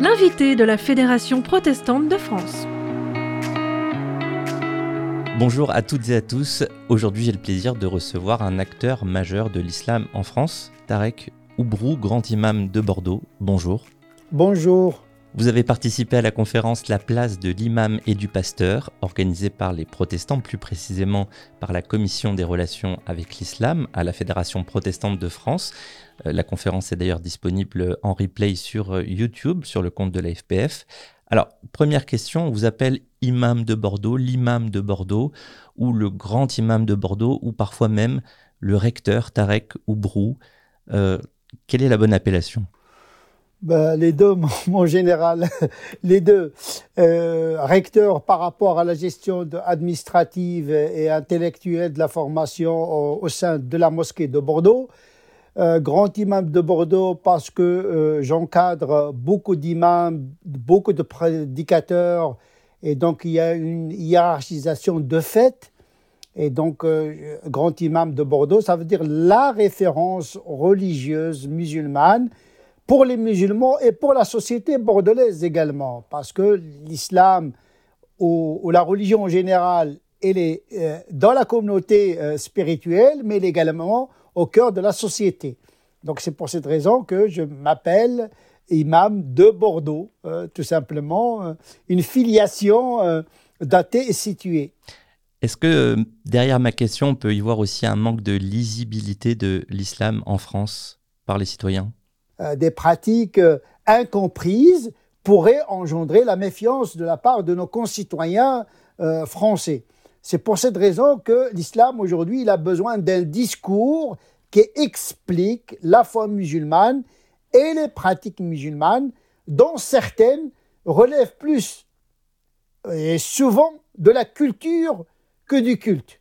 L'invité de la Fédération protestante de France. Bonjour à toutes et à tous. Aujourd'hui, j'ai le plaisir de recevoir un acteur majeur de l'islam en France, Tarek Oubrou, grand imam de Bordeaux. Bonjour. Bonjour. Vous avez participé à la conférence La place de l'imam et du pasteur, organisée par les protestants, plus précisément par la Commission des relations avec l'islam à la Fédération protestante de France. Euh, la conférence est d'ailleurs disponible en replay sur euh, YouTube, sur le compte de la FPF. Alors, première question, on vous appelle imam de Bordeaux, l'imam de Bordeaux, ou le grand imam de Bordeaux, ou parfois même le recteur Tarek Oubrou. Euh, quelle est la bonne appellation? Ben, les deux, mon général, les deux. Euh, recteur par rapport à la gestion administrative et intellectuelle de la formation au, sein de la mosquée de Bordeaux. Euh, grand imam de Bordeaux parce que euh, j'encadre beaucoup d'imams, beaucoup de prédicateurs, et donc il y a une hiérarchisation de fait. Et donc, euh, grand imam de Bordeaux, ça veut dire la référence religieuse musulmane pour les musulmans et pour la société bordelaise également, parce que l'islam ou, la religion en général, elle est euh, dans la communauté euh, spirituelle, mais également au cœur de la société. Donc c'est pour cette raison que je m'appelle imam de Bordeaux, euh, tout simplement, une filiation datée et située. Est-ce que derrière ma question, on peut y voir aussi un manque de lisibilité de l'islam en France par les citoyens? Des pratiques euh, incomprises pourraient engendrer la méfiance de la part de nos concitoyens euh, français. C'est pour cette raison que l'islam aujourd'hui il a besoin d'un discours qui explique la foi musulmane et les pratiques musulmanes, dont certaines relèvent plus et souvent de la culture que du culte.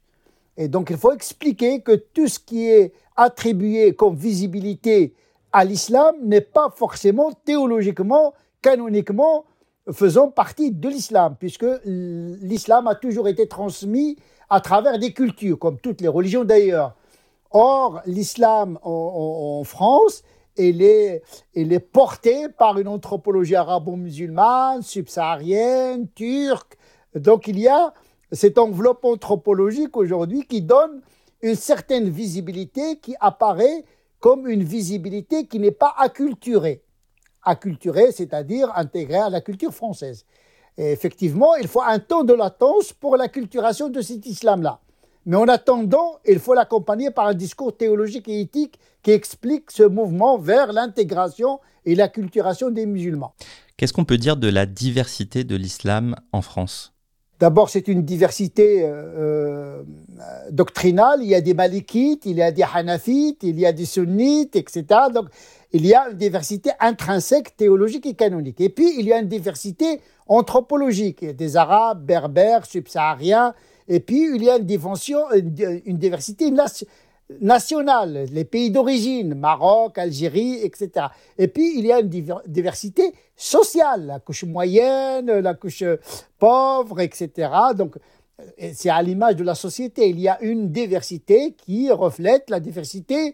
Et donc il faut expliquer que tout ce qui est attribué comme visibilité à l'islam n'est pas forcément théologiquement, canoniquement faisant partie de l'islam, puisque l'islam a toujours été transmis à travers des cultures, comme toutes les religions d'ailleurs. Or, l'islam en, France, il est, est porté par une anthropologie arabo-musulmane, subsaharienne, turque. Donc il y a cette enveloppe anthropologique aujourd'hui qui donne une certaine visibilité qui apparaît comme une visibilité qui n'est pas acculturée. Acculturée, c'est-à-dire intégrée à la culture française. Effectivement, il faut un temps de latence pour l'acculturation de cet islam-là. Mais en attendant, il faut l'accompagner par un discours théologique et éthique qui explique ce mouvement vers l'intégration et l'acculturation des musulmans. Qu'est-ce qu'on peut dire de la diversité de l'islam en France? D'abord, c'est une diversité euh, euh, doctrinale. Il y a des malikites, il y a des hanafites, il y a des sunnites, etc. Donc, il y a une diversité intrinsèque, théologique et canonique. Et puis, il y a une diversité anthropologique. Il y a des arabes, berbères, subsahariens. Et puis, il y a une, diversité nationale, les pays d'origine, Maroc, Algérie, etc. Et puis, il y a une diversité sociale, la couche moyenne, la couche pauvre, etc. Donc, c'est à l'image de la société. Il y a une diversité qui reflète la diversité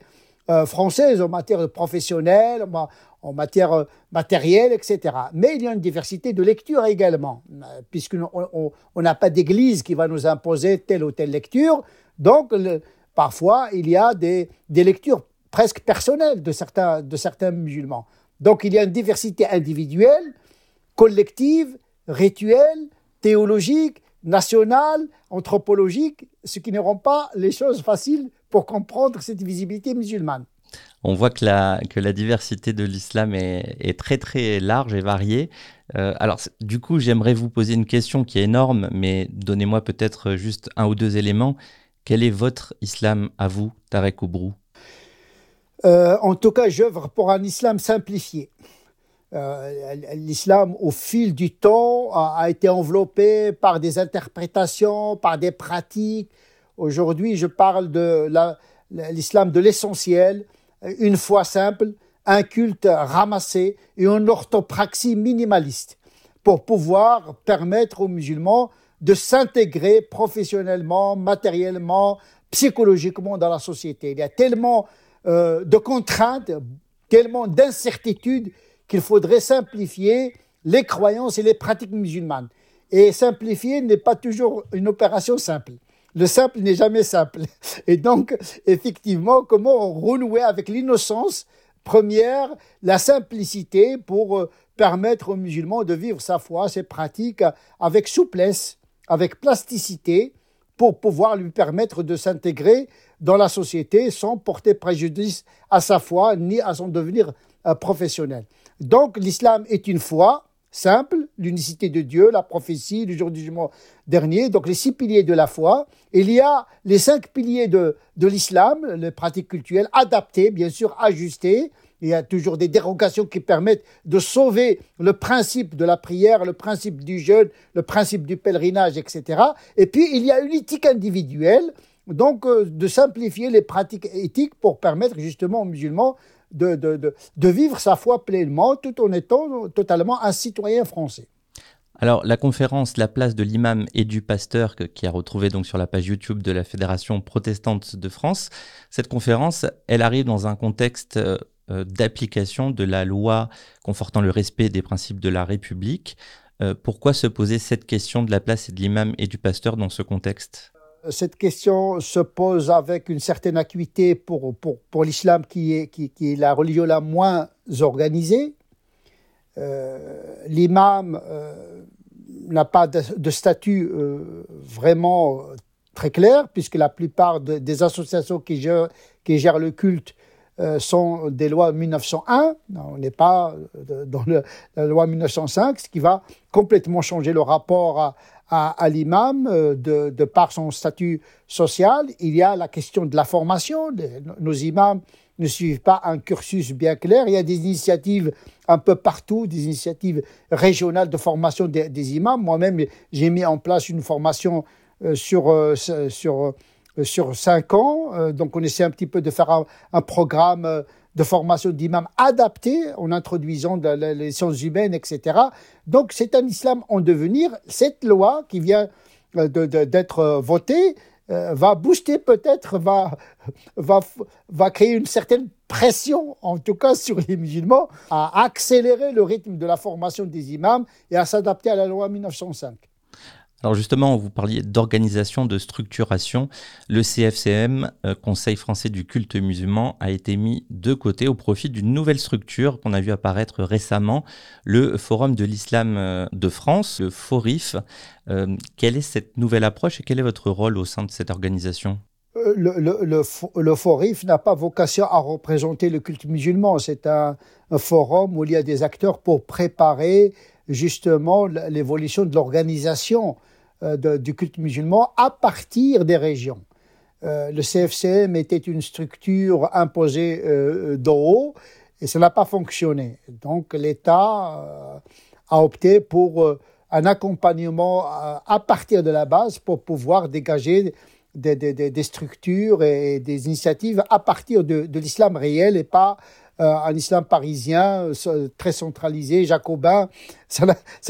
euh, française en matière professionnelle, en matière euh, matérielle, etc. Mais il y a une diversité de lecture également, euh, puisqu'on n'a pas d'église qui va nous imposer telle ou telle lecture. Donc, Parfois, il y a des, lectures presque personnelles de certains, de certains musulmans. Donc il y a une diversité individuelle, collective, rituelle, théologique, nationale, anthropologique, ce qui ne rend pas les choses faciles pour comprendre cette visibilité musulmane. On voit que la, que la diversité de l'islam est, très très large et variée. Euh, alors du coup, j'aimerais vous poser une question qui est énorme, mais donnez-moi peut-être juste un ou deux éléments. Quel est votre islam à vous, Tarek Oubrou euh, En tout cas, j'œuvre pour un islam simplifié. Euh, l'islam, au fil du temps, a, été enveloppé par des interprétations, par des pratiques. Aujourd'hui, je parle de l'islam de l'essentiel, une foi simple, un culte ramassé et une orthopraxie minimaliste pour pouvoir permettre aux musulmans de s'intégrer professionnellement, matériellement, psychologiquement dans la société. Il y a tellement euh, de contraintes, tellement d'incertitudes qu'il faudrait simplifier les croyances et les pratiques musulmanes. Et simplifier n'est pas toujours une opération simple. Le simple n'est jamais simple. Et donc, effectivement, comment renouer avec l'innocence première, la simplicité pour euh, permettre aux musulmans de vivre sa foi, ses pratiques avec souplesse, avec plasticité, pour pouvoir lui permettre de s'intégrer dans la société sans porter préjudice à sa foi ni à son devenir euh, professionnel. Donc l'islam est une foi simple, l'unicité de Dieu, la prophétie, le jour du jugement dernier, donc les six piliers de la foi. Il y a les cinq piliers de, de l'islam, les pratiques culturelles adaptées, bien sûr ajustées. Il y a toujours des dérogations qui permettent de sauver le principe de la prière, le principe du jeûne, le principe du pèlerinage, etc. Et puis, il y a une éthique individuelle, donc euh, de simplifier les pratiques éthiques pour permettre justement aux musulmans de, de, de, vivre sa foi pleinement tout en étant totalement un citoyen français. Alors, la conférence La place de l'imam et du pasteur, qui a retrouvé donc sur la page YouTube de la Fédération protestante de France, cette conférence, elle arrive dans un contexte euh, d'application de la loi confortant le respect des principes de la République. Euh, pourquoi se poser cette question de la place de l'imam et du pasteur dans ce contexte? Cette question se pose avec une certaine acuité pour, pour, pour l'islam qui est, qui, est la religion la moins organisée. Euh, l'imam euh, n'a pas de, statut euh, vraiment très clair, puisque la plupart des associations qui qui gèrent le culte sont des lois 1901. on n'est pas dans la loi 1905, ce qui va complètement changer le rapport à, l'imam euh, de, par son statut social. Il y a la question de la formation. nos imams ne suivent pas un cursus bien clair. Il y a des initiatives un peu partout, des initiatives régionales de formation des, imams. Moi-même, j'ai mis en place une formation euh, sur, euh, sur, sur cinq ans. donc, on essaie un petit peu de faire un, programme de formation d'imams adapté en introduisant les sciences humaines, etc. Donc c'est un islam en devenir. Cette loi qui vient euh, d'être euh, votée euh, va booster peut-être, va, va, va créer une certaine pression, en tout cas sur les musulmans, à accélérer le rythme de la formation des imams et à s'adapter à la loi 1905. Alors justement, vous parliez d'organisation, de structuration. Le CFCM, euh, Conseil français du culte musulman, a été mis de côté au profit d'une nouvelle structure qu'on a vu apparaître récemment, le Forum de l'Islam euh, de France, le FORIF. Euh, quelle est cette nouvelle approche et quel est votre rôle au sein de cette organisation? Le, FORIF n'a pas vocation à représenter le culte musulman. C'est un, forum où il y a des acteurs pour préparer justement l'évolution de l'organisation euh, du culte musulman à partir des régions. Euh, le CFCM était une structure imposée euh, d'en haut et ça n'a pas fonctionné. Donc l'État a opté pour un accompagnement à partir de la base pour pouvoir dégager des, structures et des initiatives à partir de, de l'islam réel et pas un islam parisien très centralisé, jacobin. Ça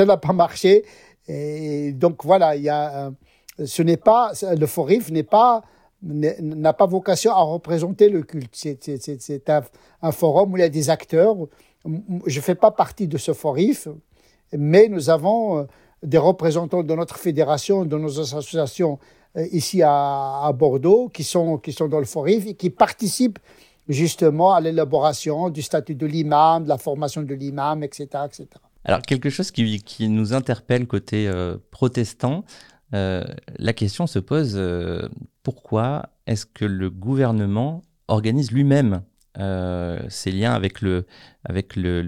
n'a pas marché. Et donc voilà, il y a, euh, ce n'est pas, le forif n'est pas, n'a pas vocation à représenter le culte. C'est un, un, forum où il y a des acteurs. Je ne fais pas partie de ce forif, mais nous avons euh, des représentants de notre fédération, de nos associations euh, ici à, à Bordeaux, qui sont, qui sont dans le forif et qui participent justement à l'élaboration du statut de l'imam, de la formation de l'imam, etc., etc. Alors, quelque chose qui, nous interpelle côté euh, protestant, euh, la question se pose euh, pourquoi est-ce que le gouvernement organise lui-même ses liens avec le,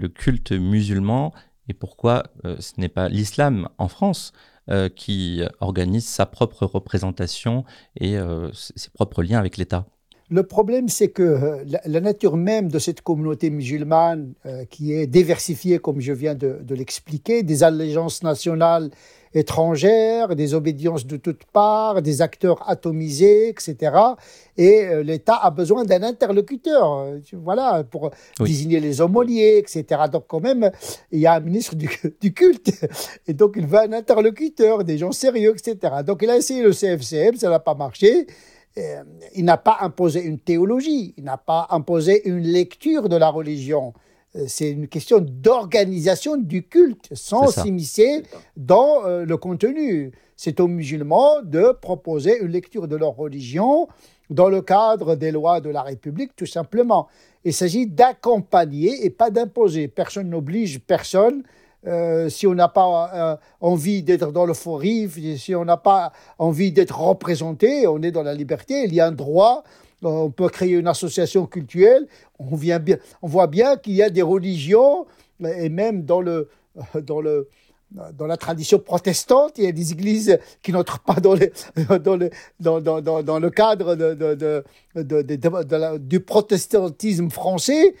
culte musulman et pourquoi ce n'est pas l'islam en France qui organise sa propre représentation et ses propres liens avec l'État? Le problème, c'est que euh, la, nature même de cette communauté musulmane, euh, qui est diversifiée, comme je viens de, l'expliquer, des allégeances nationales étrangères, des obédiences de toutes parts, des acteurs atomisés, etc. Et euh, l'État a besoin d'un interlocuteur, voilà, pour désigner les aumôniers, etc. Donc quand même, il y a un ministre du, du, culte, et donc il veut un interlocuteur, des gens sérieux, etc. Donc il a essayé le CFCM, ça n'a pas marché. Il n'a pas imposé une théologie, il n'a pas imposé une lecture de la religion. C'est une question d'organisation du culte sans s'immiscer dans le contenu. C'est aux musulmans de proposer une lecture de leur religion dans le cadre des lois de la République, tout simplement. Il s'agit d'accompagner et pas d'imposer. Personne n'oblige personne. Euh, si on n'a pas euh, envie d'être dans le faux si on n'a pas envie d'être représenté, on est dans la liberté, il y a un droit, on peut créer une association culturelle, on, vient bien, on voit bien qu'il y a des religions, et même dans le, dans le, dans la tradition protestante, il y a des églises qui n'entrent pas dans, le, cadre du protestantisme français,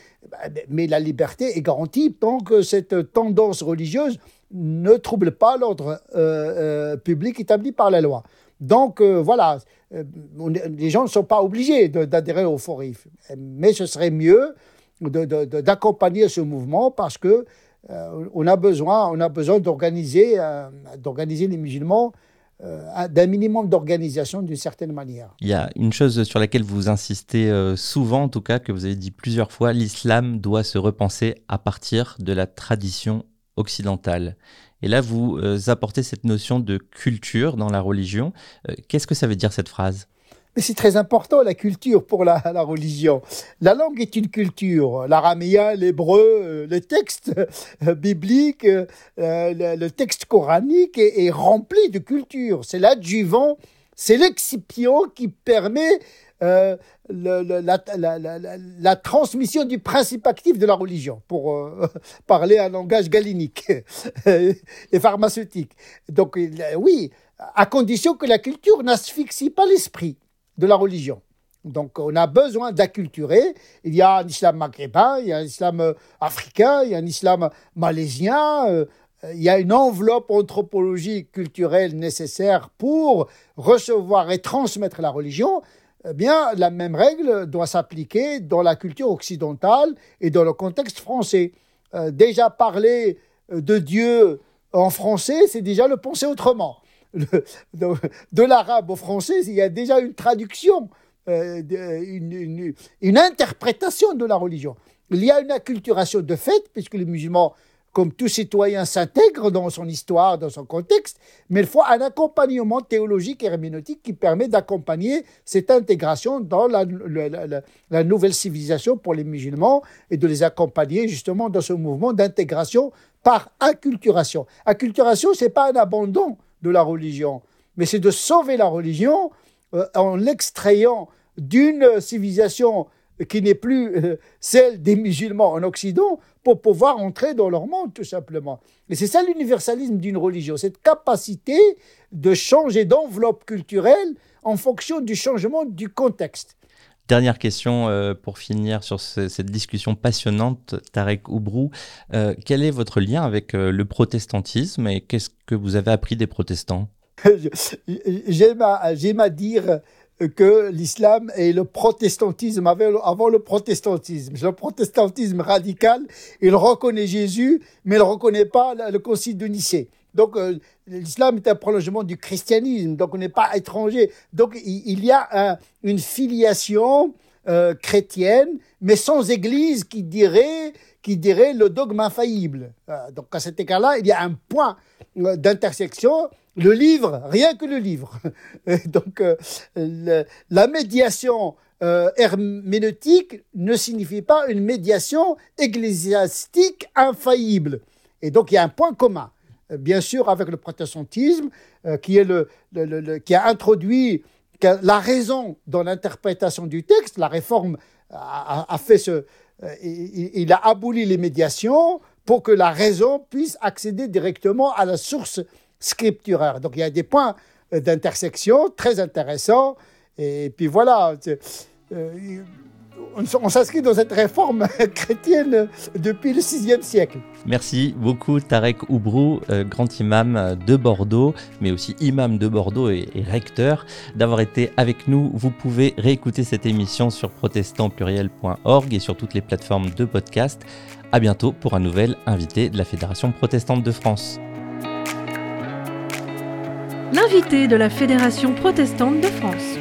mais la liberté est garantie tant que cette tendance religieuse ne trouble pas l'ordre euh, euh, public établi par la loi. Donc euh, voilà, les gens ne sont pas obligés d'adhérer au FORIF, mais ce serait mieux d'accompagner ce mouvement parce que euh, on a besoin, on a besoin d'organiser, euh, d'organiser les musulmans euh, d'un minimum d'organisation d'une certaine manière. Il y a une chose sur laquelle vous insistez souvent, en tout cas, que vous avez dit plusieurs fois, l'islam doit se repenser à partir de la tradition occidentale. Et là, vous apportez cette notion de culture dans la religion. Qu'est-ce que ça veut dire cette phrase? Mais c'est très important, la culture pour la, la, religion. La langue est une culture. L'araméen, l'hébreu, euh, le texte euh, biblique, euh, le, texte coranique est, rempli de culture. C'est l'adjuvant, c'est l'excipient qui permet euh, le, la, la, la, la, transmission du principe actif de la religion, pour parler un langage galinique et pharmaceutique. Donc oui, à condition que la culture n'asphyxie pas l'esprit de la religion. Donc on a besoin d'acculturer. Il y a un islam maghrébin, il y a un islam euh, africain, il y a un islam malaisien, euh, il y a une enveloppe anthropologique culturelle nécessaire pour recevoir et transmettre la religion. Eh bien, la même règle doit s'appliquer dans la culture occidentale et dans le contexte français. Euh, déjà parler de Dieu en français, c'est déjà le penser autrement de, l'arabe au français, il y a déjà une traduction, euh, une, une, interprétation de la religion. Il y a une acculturation de fait, puisque les musulmans, comme tout citoyen, s'intègrent dans son histoire, dans son contexte, mais il faut un accompagnement théologique et herméneutique qui permet d'accompagner cette intégration dans la, la, nouvelle civilisation pour les musulmans et de les accompagner justement dans ce mouvement d'intégration par acculturation. Acculturation, c'est pas un abandon de la religion, mais c'est de sauver la religion euh, en l'extrayant d'une civilisation qui n'est plus euh, celle des musulmans en Occident pour pouvoir entrer dans leur monde, tout simplement. Et c'est ça l'universalisme d'une religion, cette capacité de changer d'enveloppe culturelle en fonction du changement du contexte. Dernière question euh, pour finir sur cette discussion passionnante, Tarek Oubrou. Euh, quel est votre lien avec euh, le protestantisme et qu'est-ce que vous avez appris des protestants? J'aime à, dire que l'islam est le protestantisme avant le protestantisme. Le protestantisme radical, il reconnaît Jésus, mais il ne reconnaît pas le concile de Nicée. Donc, euh, l'islam est un prolongement du christianisme, donc on n'est pas étranger. Donc, il, y a une filiation euh, chrétienne, mais sans église qui dirait, qui dirait le dogme infaillible. Euh, donc, à cet égard-là, il y a un point d'intersection. Le livre, rien que le livre. donc, la médiation herméneutique ne signifie pas une médiation ecclésiastique infaillible. Et donc, il y a un point commun. Euh, bien sûr avec le protestantisme, euh, qui, a introduit la raison dans l'interprétation du texte. La réforme a, fait ce. Euh, il, a aboli les médiations pour que la raison puisse accéder directement à la source scripturaire. Donc il y a des points d'intersection très intéressants. Et puis voilà on, s'inscrit dans cette réforme chrétienne depuis le VIe siècle. Merci beaucoup Tarek Oubrou, euh, grand imam de Bordeaux, mais aussi imam de Bordeaux et, recteur, d'avoir été avec nous. Vous pouvez réécouter cette émission sur protestantpluriel.org et sur toutes les plateformes de podcast. À bientôt pour un nouvel invité de la Fédération protestante de France. L'invité de la Fédération protestante de France.